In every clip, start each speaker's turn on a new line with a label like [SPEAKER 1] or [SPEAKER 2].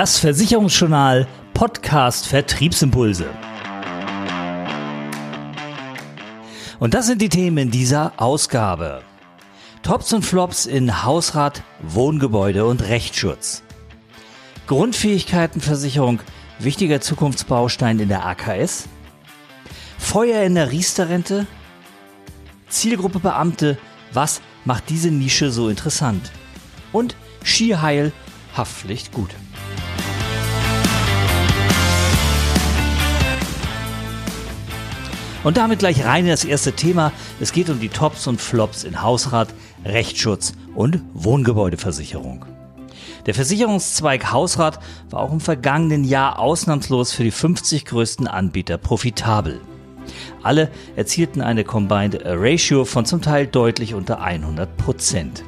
[SPEAKER 1] Das Versicherungsjournal Podcast Vertriebsimpulse. Und das sind die Themen dieser Ausgabe. Tops und Flops in Hausrat, Wohngebäude und Rechtsschutz. Grundfähigkeitenversicherung, wichtiger Zukunftsbaustein in der AKS. Feuer in der Riester-Rente. Zielgruppe Beamte, was macht diese Nische so interessant? Und Skiheil, Haftpflicht gut. Und damit gleich rein in das erste Thema. Es geht um die Tops und Flops in Hausrat, Rechtsschutz und Wohngebäudeversicherung. Der Versicherungszweig Hausrat war auch im vergangenen Jahr ausnahmslos für die 50 größten Anbieter profitabel. Alle erzielten eine Combined Ratio von zum Teil deutlich unter 100 Prozent.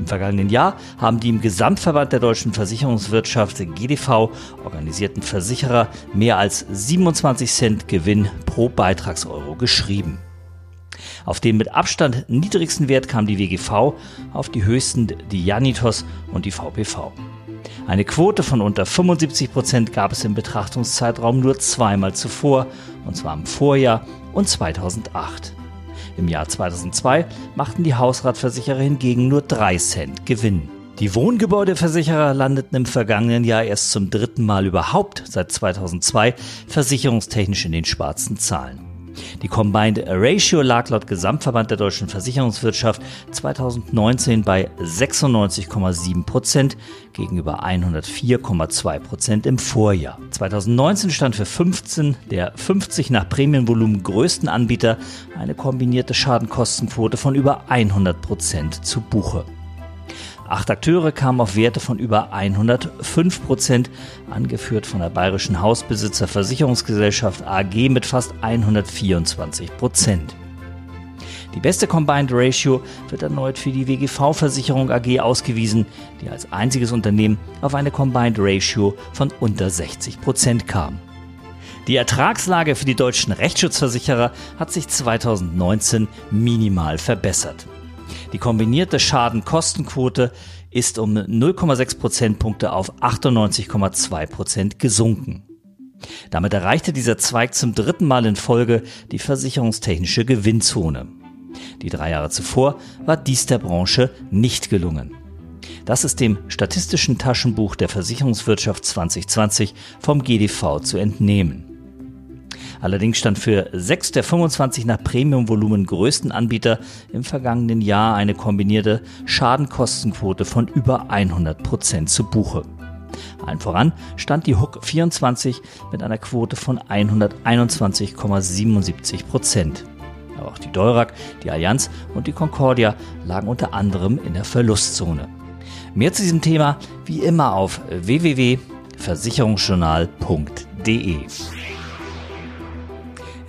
[SPEAKER 1] Im vergangenen Jahr haben die im Gesamtverband der deutschen Versicherungswirtschaft GDV organisierten Versicherer mehr als 27 Cent Gewinn pro Beitragseuro geschrieben. Auf den mit Abstand niedrigsten Wert kam die WGV, auf die höchsten die Janitos und die VPV. Eine Quote von unter 75 Prozent gab es im Betrachtungszeitraum nur zweimal zuvor, und zwar im Vorjahr und 2008. Im Jahr 2002 machten die Hausratversicherer hingegen nur 3 Cent Gewinn. Die Wohngebäudeversicherer landeten im vergangenen Jahr erst zum dritten Mal überhaupt seit 2002 versicherungstechnisch in den schwarzen Zahlen. Die Combined Ratio lag laut Gesamtverband der deutschen Versicherungswirtschaft 2019 bei 96,7 Prozent gegenüber 104,2 Prozent im Vorjahr. 2019 stand für 15 der 50 nach Prämienvolumen größten Anbieter eine kombinierte Schadenkostenquote von über 100 Prozent zu Buche. Acht Akteure kamen auf Werte von über 105 Prozent, angeführt von der Bayerischen Hausbesitzerversicherungsgesellschaft AG mit fast 124 Prozent. Die beste Combined Ratio wird erneut für die WGV-Versicherung AG ausgewiesen, die als einziges Unternehmen auf eine Combined Ratio von unter 60 Prozent kam. Die Ertragslage für die deutschen Rechtsschutzversicherer hat sich 2019 minimal verbessert. Die kombinierte Schadenkostenquote ist um 0,6 Prozentpunkte auf 98,2 Prozent gesunken. Damit erreichte dieser Zweig zum dritten Mal in Folge die versicherungstechnische Gewinnzone. Die drei Jahre zuvor war dies der Branche nicht gelungen. Das ist dem Statistischen Taschenbuch der Versicherungswirtschaft 2020 vom GDV zu entnehmen. Allerdings stand für sechs der 25 nach Premiumvolumen größten Anbieter im vergangenen Jahr eine kombinierte Schadenkostenquote von über 100 Prozent zu Buche. Allen voran stand die Hook 24 mit einer Quote von 121,77 Prozent. Aber auch die Deurac, die Allianz und die Concordia lagen unter anderem in der Verlustzone. Mehr zu diesem Thema wie immer auf www.versicherungsjournal.de.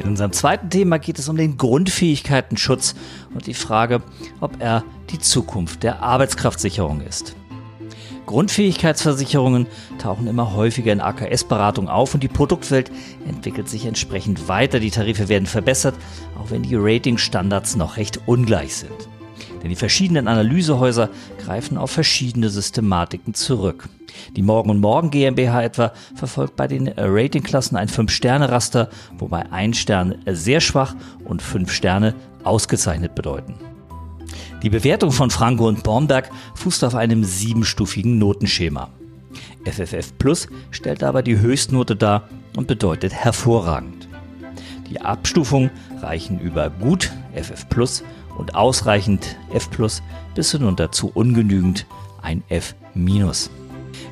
[SPEAKER 1] In unserem zweiten Thema geht es um den Grundfähigkeitenschutz und die Frage, ob er die Zukunft der Arbeitskraftsicherung ist. Grundfähigkeitsversicherungen tauchen immer häufiger in AKS-Beratung auf und die Produktwelt entwickelt sich entsprechend weiter. Die Tarife werden verbessert, auch wenn die Ratingstandards noch recht ungleich sind. Denn die verschiedenen Analysehäuser greifen auf verschiedene Systematiken zurück. Die Morgen und Morgen GmbH etwa verfolgt bei den Ratingklassen ein 5-Sterne-Raster, wobei ein Stern sehr schwach und 5 Sterne ausgezeichnet bedeuten. Die Bewertung von Franco und Bornberg fußt auf einem siebenstufigen Notenschema. FFF Plus stellt aber die Höchstnote dar und bedeutet hervorragend. Die Abstufungen reichen über gut FF Plus und ausreichend F bis hinunter zu ungenügend ein F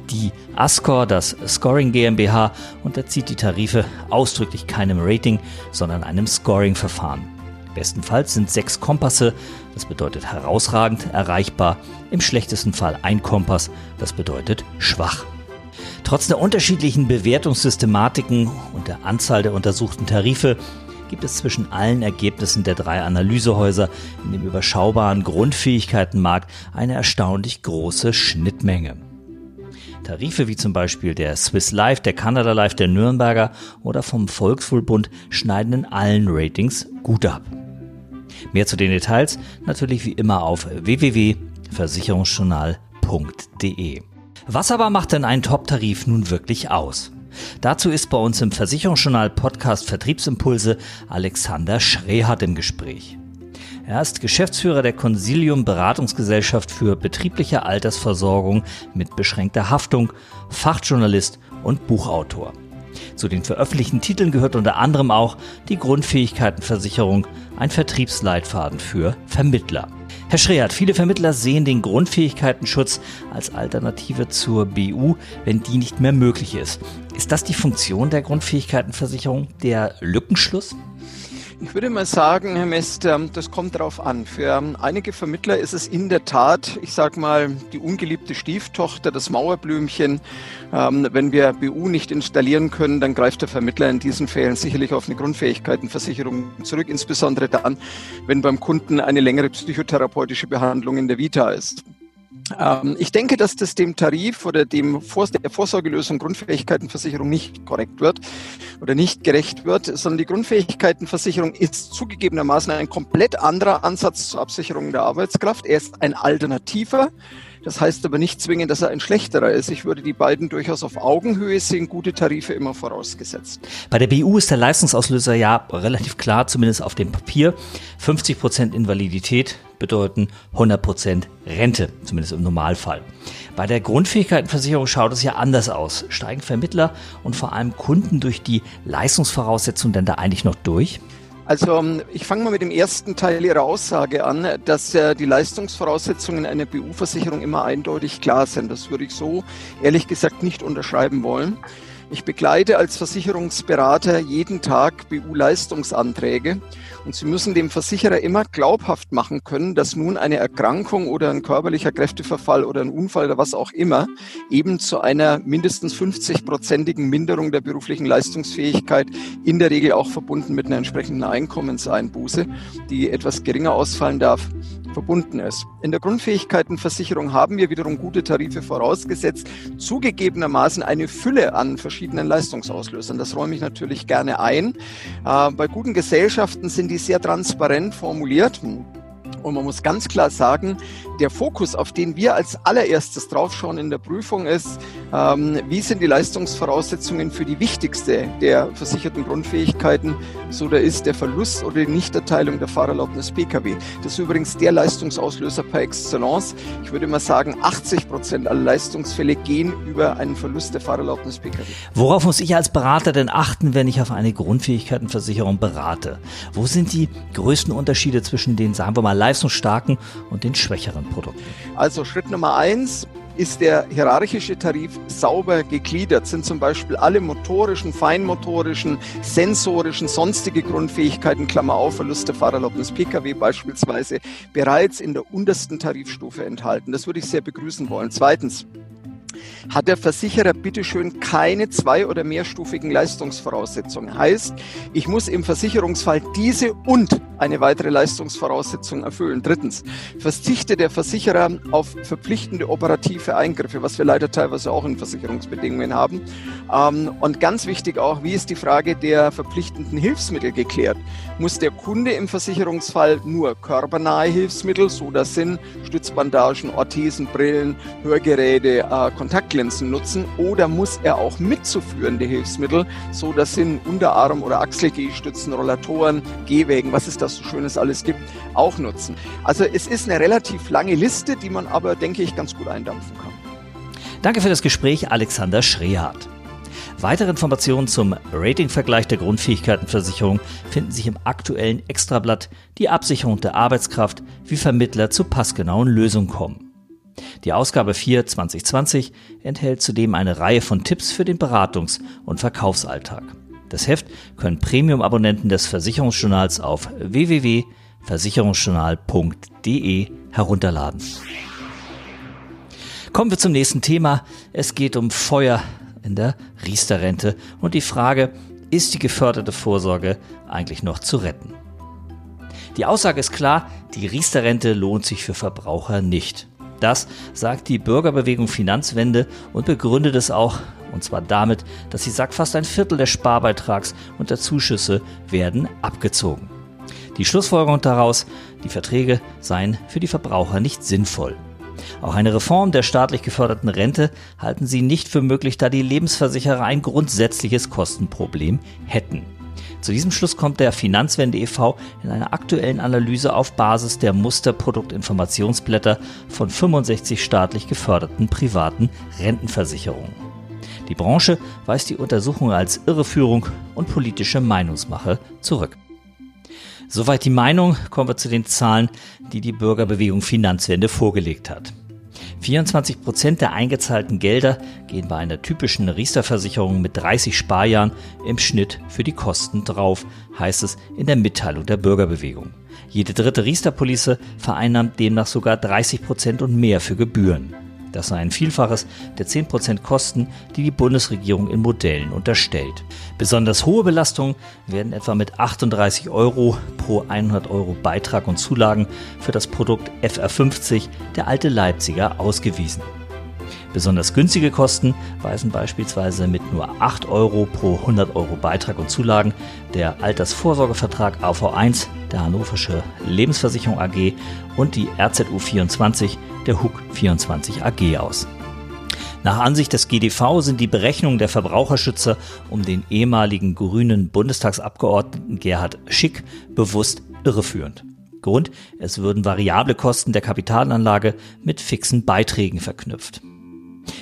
[SPEAKER 1] Die Ascor, das Scoring GmbH, unterzieht die Tarife ausdrücklich keinem Rating, sondern einem Scoring-Verfahren. Bestenfalls sind sechs Kompasse, das bedeutet herausragend, erreichbar, im schlechtesten Fall ein Kompass, das bedeutet schwach. Trotz der unterschiedlichen Bewertungssystematiken und der Anzahl der untersuchten Tarife gibt es zwischen allen Ergebnissen der drei Analysehäuser in dem überschaubaren Grundfähigkeitenmarkt eine erstaunlich große Schnittmenge. Tarife wie zum Beispiel der Swiss Life, der Canada Life, der Nürnberger oder vom Volkswohlbund schneiden in allen Ratings gut ab. Mehr zu den Details natürlich wie immer auf www.versicherungsjournal.de. Was aber macht denn einen Top-Tarif nun wirklich aus? Dazu ist bei uns im Versicherungsjournal Podcast Vertriebsimpulse Alexander Schrehat im Gespräch. Er ist Geschäftsführer der Consilium Beratungsgesellschaft für betriebliche Altersversorgung mit beschränkter Haftung, Fachjournalist und Buchautor. Zu den veröffentlichten Titeln gehört unter anderem auch die Grundfähigkeitenversicherung, ein Vertriebsleitfaden für Vermittler. Herr Schreert, viele Vermittler sehen den Grundfähigkeitenschutz als Alternative zur BU, wenn die nicht mehr möglich ist. Ist das die Funktion der Grundfähigkeitenversicherung, der Lückenschluss?
[SPEAKER 2] Ich würde mal sagen, Herr Mest, das kommt darauf an. Für ähm, einige Vermittler ist es in der Tat, ich sage mal, die ungeliebte Stieftochter, das Mauerblümchen. Ähm, wenn wir BU nicht installieren können, dann greift der Vermittler in diesen Fällen sicherlich auf eine Grundfähigkeitenversicherung zurück, insbesondere dann, wenn beim Kunden eine längere psychotherapeutische Behandlung in der Vita ist. Ähm, ich denke, dass das dem Tarif oder dem Vor der Vorsorgelösung Grundfähigkeitenversicherung nicht korrekt wird oder nicht gerecht wird, sondern die Grundfähigkeitenversicherung ist zugegebenermaßen ein komplett anderer Ansatz zur Absicherung der Arbeitskraft. Er ist ein alternativer. Das heißt aber nicht zwingend, dass er ein schlechterer ist. Ich würde die beiden durchaus auf Augenhöhe sehen, gute Tarife immer vorausgesetzt.
[SPEAKER 1] Bei der BU ist der Leistungsauslöser ja relativ klar, zumindest auf dem Papier. 50 Prozent Invalidität bedeuten 100 Prozent Rente, zumindest im Normalfall. Bei der Grundfähigkeitenversicherung schaut es ja anders aus. Steigen Vermittler und vor allem Kunden durch die Leistungsvoraussetzungen denn da eigentlich noch durch?
[SPEAKER 2] Also ich fange mal mit dem ersten Teil Ihrer Aussage an, dass äh, die Leistungsvoraussetzungen einer BU-Versicherung immer eindeutig klar sind. Das würde ich so ehrlich gesagt nicht unterschreiben wollen. Ich begleite als Versicherungsberater jeden Tag BU-Leistungsanträge und Sie müssen dem Versicherer immer glaubhaft machen können, dass nun eine Erkrankung oder ein körperlicher Kräfteverfall oder ein Unfall oder was auch immer eben zu einer mindestens 50-prozentigen Minderung der beruflichen Leistungsfähigkeit in der Regel auch verbunden mit einer entsprechenden Einkommenseinbuße, die etwas geringer ausfallen darf, verbunden ist. In der Grundfähigkeitenversicherung haben wir wiederum gute Tarife vorausgesetzt, zugegebenermaßen eine Fülle an verschiedenen Leistungsauslösern. Das räume ich natürlich gerne ein. Äh, bei guten Gesellschaften sind die sehr transparent formuliert. Und man muss ganz klar sagen, der Fokus, auf den wir als allererstes draufschauen in der Prüfung ist, ähm, wie sind die Leistungsvoraussetzungen für die wichtigste der versicherten Grundfähigkeiten, so da ist der Verlust oder die Nichterteilung der Fahrerlaubnis Pkw. Das ist übrigens der Leistungsauslöser par excellence. Ich würde mal sagen, 80 Prozent aller Leistungsfälle gehen über einen Verlust der Fahrerlaubnis Pkw.
[SPEAKER 1] Worauf muss ich als Berater denn achten, wenn ich auf eine Grundfähigkeitenversicherung berate? Wo sind die größten Unterschiede zwischen den, sagen wir mal, leistungsstarken und den schwächeren Produkten?
[SPEAKER 2] Also Schritt Nummer eins, ist der hierarchische Tarif sauber gegliedert, sind zum Beispiel alle motorischen, feinmotorischen, sensorischen, sonstige Grundfähigkeiten, Klammer auf, Verlust der Fahrerlaubnis Pkw beispielsweise, bereits in der untersten Tarifstufe enthalten. Das würde ich sehr begrüßen wollen. Zweitens, hat der Versicherer bitteschön keine zwei- oder mehrstufigen Leistungsvoraussetzungen. Heißt, ich muss im Versicherungsfall diese und eine weitere Leistungsvoraussetzung erfüllen. Drittens, verzichtet der Versicherer auf verpflichtende operative Eingriffe, was wir leider teilweise auch in Versicherungsbedingungen haben. Ähm, und ganz wichtig auch, wie ist die Frage der verpflichtenden Hilfsmittel geklärt? Muss der Kunde im Versicherungsfall nur körpernahe Hilfsmittel, so das sind Stützbandagen, Orthesen, Brillen, Hörgeräte, äh, Kontaktlinsen nutzen oder muss er auch mitzuführende Hilfsmittel, so das sind Unterarm- oder Achselgehstützen, Rollatoren, Gehwägen, was es da so Schönes alles gibt, auch nutzen. Also es ist eine relativ lange Liste, die man aber, denke ich, ganz gut eindampfen kann.
[SPEAKER 1] Danke für das Gespräch, Alexander Schrehardt. Weitere Informationen zum Ratingvergleich der Grundfähigkeitenversicherung finden sich im aktuellen Extrablatt Die Absicherung der Arbeitskraft, wie Vermittler zu passgenauen Lösungen kommen. Die Ausgabe 4 2020 enthält zudem eine Reihe von Tipps für den Beratungs- und Verkaufsalltag. Das Heft können Premium-Abonnenten des Versicherungsjournals auf www.versicherungsjournal.de herunterladen. Kommen wir zum nächsten Thema. Es geht um Feuer in der Riester-Rente und die Frage, ist die geförderte Vorsorge eigentlich noch zu retten? Die Aussage ist klar, die Riester-Rente lohnt sich für Verbraucher nicht. Das sagt die Bürgerbewegung Finanzwende und begründet es auch, und zwar damit, dass sie sagt, fast ein Viertel des Sparbeitrags und der Zuschüsse werden abgezogen. Die Schlussfolgerung daraus, die Verträge seien für die Verbraucher nicht sinnvoll. Auch eine Reform der staatlich geförderten Rente halten sie nicht für möglich, da die Lebensversicherer ein grundsätzliches Kostenproblem hätten. Zu diesem Schluss kommt der Finanzwende e.V. in einer aktuellen Analyse auf Basis der Musterproduktinformationsblätter von 65 staatlich geförderten privaten Rentenversicherungen. Die Branche weist die Untersuchung als Irreführung und politische Meinungsmache zurück. Soweit die Meinung, kommen wir zu den Zahlen, die die Bürgerbewegung Finanzwende vorgelegt hat. 24 Prozent der eingezahlten Gelder gehen bei einer typischen Riester-Versicherung mit 30 Sparjahren im Schnitt für die Kosten drauf, heißt es in der Mitteilung der Bürgerbewegung. Jede dritte Riester-Police vereinnahmt demnach sogar 30 Prozent und mehr für Gebühren. Das sei ein Vielfaches der 10% Kosten, die die Bundesregierung in Modellen unterstellt. Besonders hohe Belastungen werden etwa mit 38 Euro pro 100 Euro Beitrag und Zulagen für das Produkt FR50 der alte Leipziger ausgewiesen. Besonders günstige Kosten weisen beispielsweise mit nur 8 Euro pro 100 Euro Beitrag und Zulagen der Altersvorsorgevertrag AV1 der Hannoversche Lebensversicherung AG und die RZU 24 der HUK 24 AG aus. Nach Ansicht des GDV sind die Berechnungen der Verbraucherschützer um den ehemaligen grünen Bundestagsabgeordneten Gerhard Schick bewusst irreführend. Grund, es würden variable Kosten der Kapitalanlage mit fixen Beiträgen verknüpft.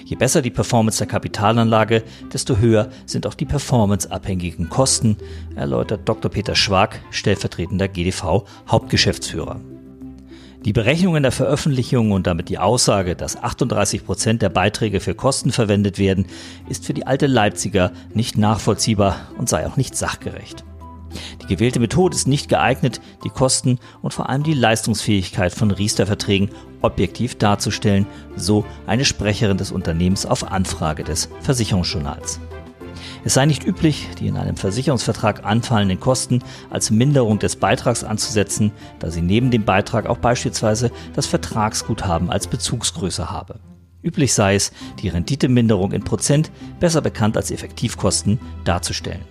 [SPEAKER 1] Je besser die Performance der Kapitalanlage, desto höher sind auch die performanceabhängigen Kosten, erläutert Dr. Peter Schwag, stellvertretender GDV Hauptgeschäftsführer. Die Berechnungen der Veröffentlichung und damit die Aussage, dass 38 Prozent der Beiträge für Kosten verwendet werden, ist für die alte Leipziger nicht nachvollziehbar und sei auch nicht sachgerecht. Die gewählte Methode ist nicht geeignet, die Kosten und vor allem die Leistungsfähigkeit von Riester-Verträgen objektiv darzustellen, so eine Sprecherin des Unternehmens auf Anfrage des Versicherungsjournals. Es sei nicht üblich, die in einem Versicherungsvertrag anfallenden Kosten als Minderung des Beitrags anzusetzen, da sie neben dem Beitrag auch beispielsweise das Vertragsguthaben als Bezugsgröße habe. Üblich sei es, die Renditeminderung in Prozent, besser bekannt als Effektivkosten, darzustellen.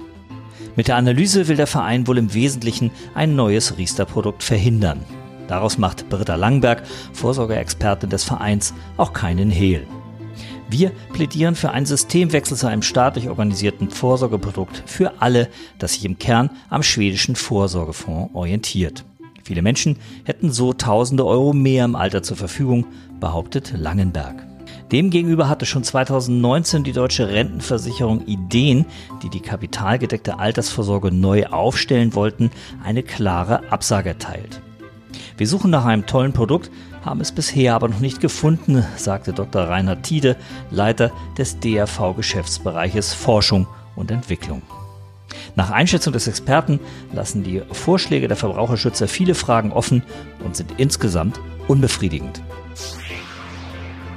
[SPEAKER 1] Mit der Analyse will der Verein wohl im Wesentlichen ein neues Riester-Produkt verhindern. Daraus macht Britta Langberg, Vorsorgeexpertin des Vereins, auch keinen Hehl. Wir plädieren für einen Systemwechsel zu einem staatlich organisierten Vorsorgeprodukt für alle, das sich im Kern am schwedischen Vorsorgefonds orientiert. Viele Menschen hätten so tausende Euro mehr im Alter zur Verfügung, behauptet Langenberg. Demgegenüber hatte schon 2019 die deutsche Rentenversicherung Ideen, die die kapitalgedeckte Altersvorsorge neu aufstellen wollten, eine klare Absage erteilt. Wir suchen nach einem tollen Produkt, haben es bisher aber noch nicht gefunden, sagte Dr. Reinhard Tiede, Leiter des DRV-Geschäftsbereiches Forschung und Entwicklung. Nach Einschätzung des Experten lassen die Vorschläge der Verbraucherschützer viele Fragen offen und sind insgesamt unbefriedigend.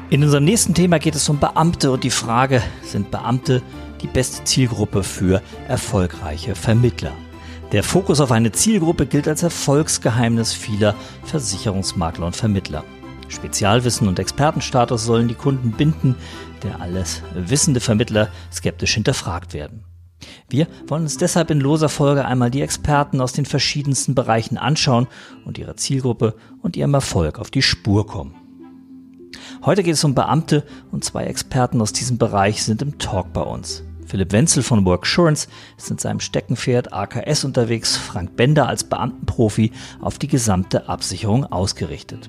[SPEAKER 1] In unserem nächsten Thema geht es um Beamte und die Frage, sind Beamte die beste Zielgruppe für erfolgreiche Vermittler? Der Fokus auf eine Zielgruppe gilt als Erfolgsgeheimnis vieler Versicherungsmakler und Vermittler. Spezialwissen und Expertenstatus sollen die Kunden binden, der alles wissende Vermittler skeptisch hinterfragt werden. Wir wollen uns deshalb in loser Folge einmal die Experten aus den verschiedensten Bereichen anschauen und ihre Zielgruppe und ihrem Erfolg auf die Spur kommen. Heute geht es um Beamte und zwei Experten aus diesem Bereich sind im Talk bei uns. Philipp Wenzel von Worksurance ist in seinem Steckenpferd AKS unterwegs, Frank Bender als Beamtenprofi auf die gesamte Absicherung ausgerichtet.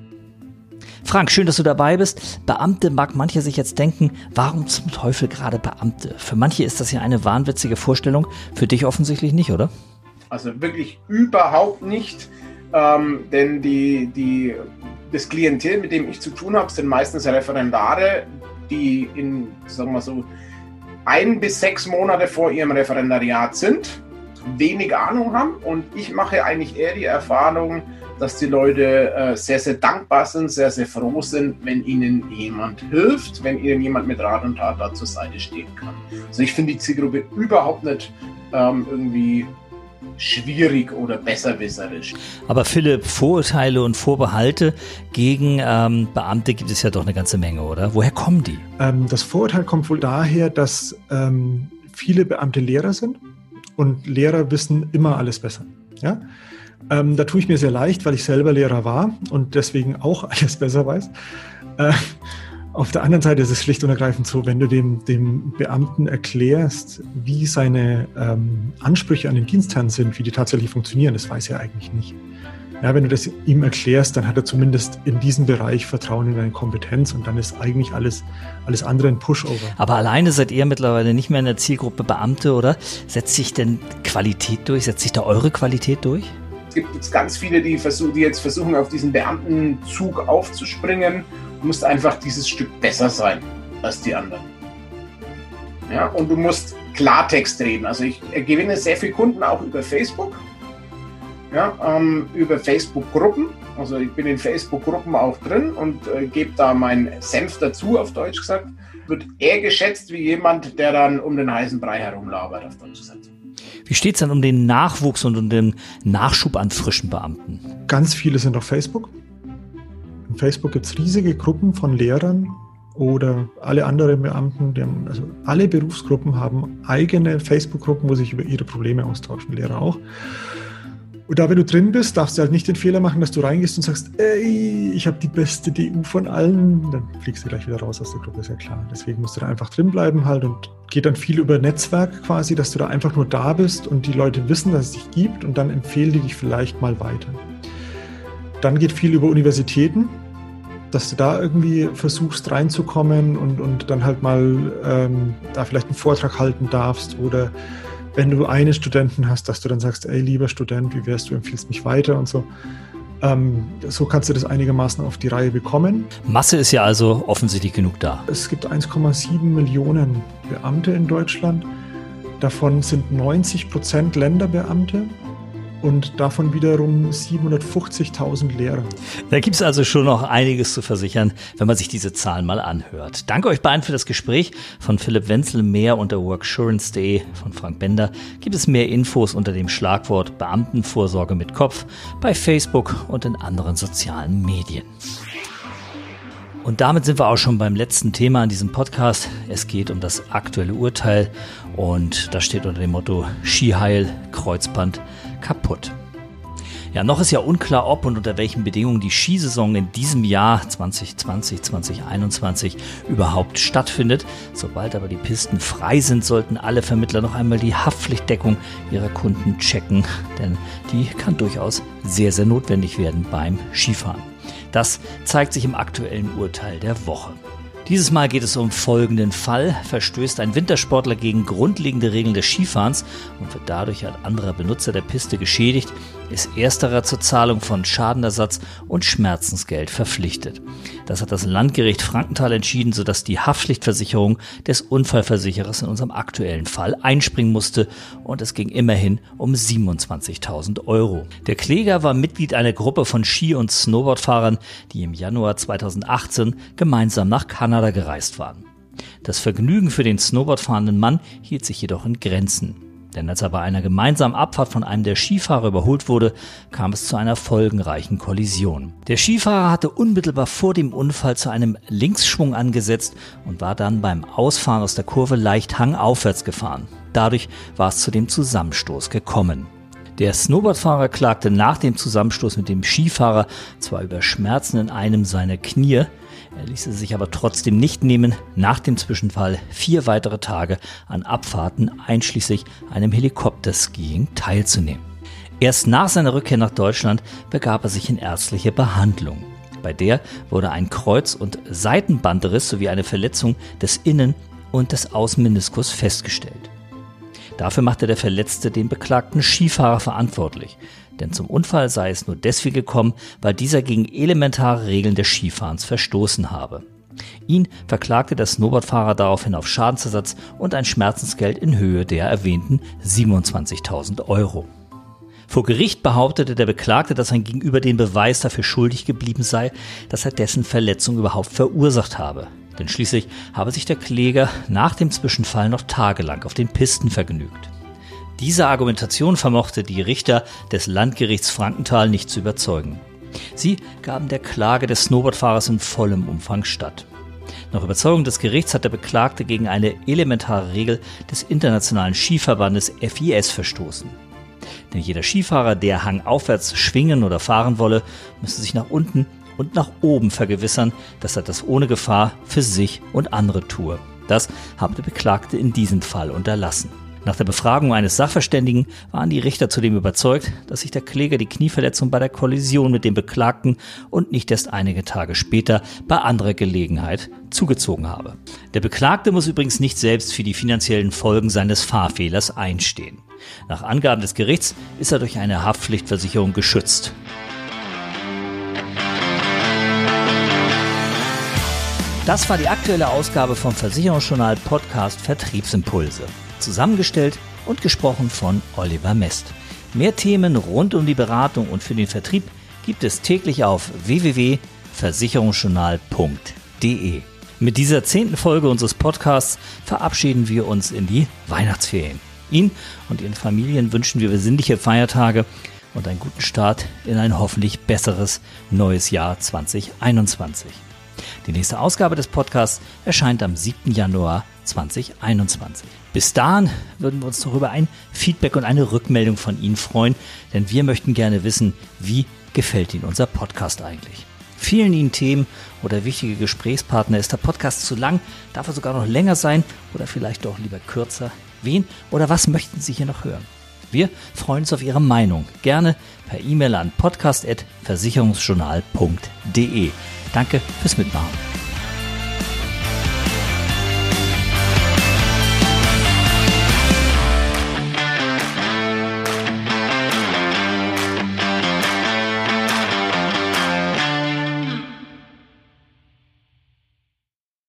[SPEAKER 1] Frank, schön, dass du dabei bist. Beamte mag manche sich jetzt denken, warum zum Teufel gerade Beamte? Für manche ist das ja eine wahnwitzige Vorstellung, für dich offensichtlich nicht, oder?
[SPEAKER 3] Also wirklich überhaupt nicht, ähm, denn die, die, das Klientel, mit dem ich zu tun habe, sind meistens Referendare, die in, sagen wir so, ein bis sechs Monate vor ihrem Referendariat sind, wenig Ahnung haben und ich mache eigentlich eher die Erfahrung, dass die Leute äh, sehr, sehr dankbar sind, sehr, sehr froh sind, wenn ihnen jemand hilft, wenn ihnen jemand mit Rat und Tat da zur Seite stehen kann. Also ich finde die Zielgruppe überhaupt nicht ähm, irgendwie schwierig oder besserwisserisch.
[SPEAKER 1] Aber Philipp, Vorurteile und Vorbehalte gegen ähm, Beamte gibt es ja doch eine ganze Menge, oder? Woher kommen die?
[SPEAKER 4] Ähm, das Vorurteil kommt wohl daher, dass ähm, viele Beamte Lehrer sind und Lehrer wissen immer alles besser. Ja? Ähm, da tue ich mir sehr leicht, weil ich selber Lehrer war und deswegen auch alles besser weiß. Äh, auf der anderen Seite ist es schlicht und ergreifend so, wenn du dem, dem Beamten erklärst, wie seine ähm, Ansprüche an den Dienstherrn sind, wie die tatsächlich funktionieren, das weiß er eigentlich nicht. Ja, wenn du das ihm erklärst, dann hat er zumindest in diesem Bereich Vertrauen in deine Kompetenz und dann ist eigentlich alles, alles andere ein Pushover.
[SPEAKER 1] Aber alleine seid ihr mittlerweile nicht mehr in der Zielgruppe Beamte, oder? Setzt sich denn Qualität durch? Setzt sich da eure Qualität durch?
[SPEAKER 3] Es gibt jetzt ganz viele, die, versuchen, die jetzt versuchen, auf diesen Beamtenzug aufzuspringen. Du musst einfach dieses Stück besser sein als die anderen. Ja, und du musst Klartext reden. Also ich gewinne sehr viele Kunden auch über Facebook ja, ähm, über Facebook-Gruppen. Also ich bin in Facebook-Gruppen auch drin und äh, gebe da meinen Senf dazu, auf Deutsch gesagt. Wird eher geschätzt wie jemand, der dann um den heißen Brei herumlabert, auf Deutsch gesagt.
[SPEAKER 1] Wie steht es denn um den Nachwuchs und um den Nachschub an frischen Beamten?
[SPEAKER 4] Ganz viele sind auf Facebook. In Facebook gibt es riesige Gruppen von Lehrern oder alle anderen Beamten. Haben, also alle Berufsgruppen haben eigene Facebook-Gruppen, wo sich über ihre Probleme austauschen, Lehrer auch. Und da, wenn du drin bist, darfst du halt nicht den Fehler machen, dass du reingehst und sagst, ey, ich habe die beste DU von allen. Dann fliegst du gleich wieder raus aus der Gruppe, ist ja klar. Deswegen musst du da einfach drin bleiben halt und geht dann viel über Netzwerk quasi, dass du da einfach nur da bist und die Leute wissen, dass es dich gibt und dann empfehlen die dich vielleicht mal weiter. Dann geht viel über Universitäten, dass du da irgendwie versuchst reinzukommen und, und dann halt mal ähm, da vielleicht einen Vortrag halten darfst oder wenn du einen Studenten hast, dass du dann sagst, ey, lieber Student, wie wärst du, empfiehlst mich weiter und so. Ähm, so kannst du das einigermaßen auf die Reihe bekommen.
[SPEAKER 1] Masse ist ja also offensichtlich genug da.
[SPEAKER 4] Es gibt 1,7 Millionen Beamte in Deutschland. Davon sind 90 Prozent Länderbeamte und davon wiederum 750.000 Lehrer.
[SPEAKER 1] Da gibt es also schon noch einiges zu versichern, wenn man sich diese Zahlen mal anhört. Danke euch beiden für das Gespräch. Von Philipp Wenzel mehr unter Worksurance Day von Frank Bender gibt es mehr Infos unter dem Schlagwort Beamtenvorsorge mit Kopf bei Facebook und in anderen sozialen Medien. Und damit sind wir auch schon beim letzten Thema in diesem Podcast. Es geht um das aktuelle Urteil und das steht unter dem Motto Skiheil, Kreuzband, kaputt. Ja, noch ist ja unklar, ob und unter welchen Bedingungen die Skisaison in diesem Jahr 2020, 2021 überhaupt stattfindet. Sobald aber die Pisten frei sind, sollten alle Vermittler noch einmal die Haftpflichtdeckung ihrer Kunden checken, denn die kann durchaus sehr, sehr notwendig werden beim Skifahren. Das zeigt sich im aktuellen Urteil der Woche. Dieses Mal geht es um folgenden Fall. Verstößt ein Wintersportler gegen grundlegende Regeln des Skifahrens und wird dadurch ein anderer Benutzer der Piste geschädigt, ist ersterer zur Zahlung von Schadenersatz und Schmerzensgeld verpflichtet. Das hat das Landgericht Frankenthal entschieden, sodass die Haftpflichtversicherung des Unfallversicherers in unserem aktuellen Fall einspringen musste und es ging immerhin um 27.000 Euro. Der Kläger war Mitglied einer Gruppe von Ski- und Snowboardfahrern, die im Januar 2018 gemeinsam nach Kanada gereist waren. Das Vergnügen für den Snowboardfahrenden Mann hielt sich jedoch in Grenzen. Denn als er bei einer gemeinsamen Abfahrt von einem der Skifahrer überholt wurde, kam es zu einer folgenreichen Kollision. Der Skifahrer hatte unmittelbar vor dem Unfall zu einem Linksschwung angesetzt und war dann beim Ausfahren aus der Kurve leicht hangaufwärts gefahren. Dadurch war es zu dem Zusammenstoß gekommen. Der Snowboardfahrer klagte nach dem Zusammenstoß mit dem Skifahrer zwar über Schmerzen in einem seiner Knie, er ließ es sich aber trotzdem nicht nehmen, nach dem Zwischenfall vier weitere Tage an Abfahrten einschließlich einem Helikopterskiing teilzunehmen. Erst nach seiner Rückkehr nach Deutschland begab er sich in ärztliche Behandlung. Bei der wurde ein Kreuz- und Seitenbandriss sowie eine Verletzung des Innen- und des Außenmeniskus festgestellt. Dafür machte der Verletzte den beklagten Skifahrer verantwortlich denn zum Unfall sei es nur deswegen gekommen, weil dieser gegen elementare Regeln des Skifahrens verstoßen habe. Ihn verklagte der Snowboardfahrer daraufhin auf Schadensersatz und ein Schmerzensgeld in Höhe der erwähnten 27.000 Euro. Vor Gericht behauptete der Beklagte, dass sein Gegenüber den Beweis dafür schuldig geblieben sei, dass er dessen Verletzung überhaupt verursacht habe. Denn schließlich habe sich der Kläger nach dem Zwischenfall noch tagelang auf den Pisten vergnügt. Diese Argumentation vermochte die Richter des Landgerichts Frankenthal nicht zu überzeugen. Sie gaben der Klage des Snowboardfahrers in vollem Umfang statt. Nach Überzeugung des Gerichts hat der Beklagte gegen eine elementare Regel des Internationalen Skiverbandes FIS verstoßen. Denn jeder Skifahrer, der hangaufwärts schwingen oder fahren wolle, müsste sich nach unten und nach oben vergewissern, dass er das ohne Gefahr für sich und andere tue. Das haben der Beklagte in diesem Fall unterlassen. Nach der Befragung eines Sachverständigen waren die Richter zudem überzeugt, dass sich der Kläger die Knieverletzung bei der Kollision mit dem Beklagten und nicht erst einige Tage später bei anderer Gelegenheit zugezogen habe. Der Beklagte muss übrigens nicht selbst für die finanziellen Folgen seines Fahrfehlers einstehen. Nach Angaben des Gerichts ist er durch eine Haftpflichtversicherung geschützt. Das war die aktuelle Ausgabe vom Versicherungsjournal Podcast Vertriebsimpulse. Zusammengestellt und gesprochen von Oliver Mest. Mehr Themen rund um die Beratung und für den Vertrieb gibt es täglich auf www.versicherungsjournal.de. Mit dieser zehnten Folge unseres Podcasts verabschieden wir uns in die Weihnachtsferien. Ihnen und Ihren Familien wünschen wir besinnliche Feiertage und einen guten Start in ein hoffentlich besseres neues Jahr 2021. Die nächste Ausgabe des Podcasts erscheint am 7. Januar 2021. Bis dahin würden wir uns doch über ein Feedback und eine Rückmeldung von Ihnen freuen, denn wir möchten gerne wissen, wie gefällt Ihnen unser Podcast eigentlich. Vielen Ihnen Themen oder wichtige Gesprächspartner ist der Podcast zu lang, darf er sogar noch länger sein oder vielleicht doch lieber kürzer. Wen oder was möchten Sie hier noch hören? Wir freuen uns auf Ihre Meinung. Gerne per E-Mail an podcast.versicherungsjournal.de. Danke fürs Mitmachen.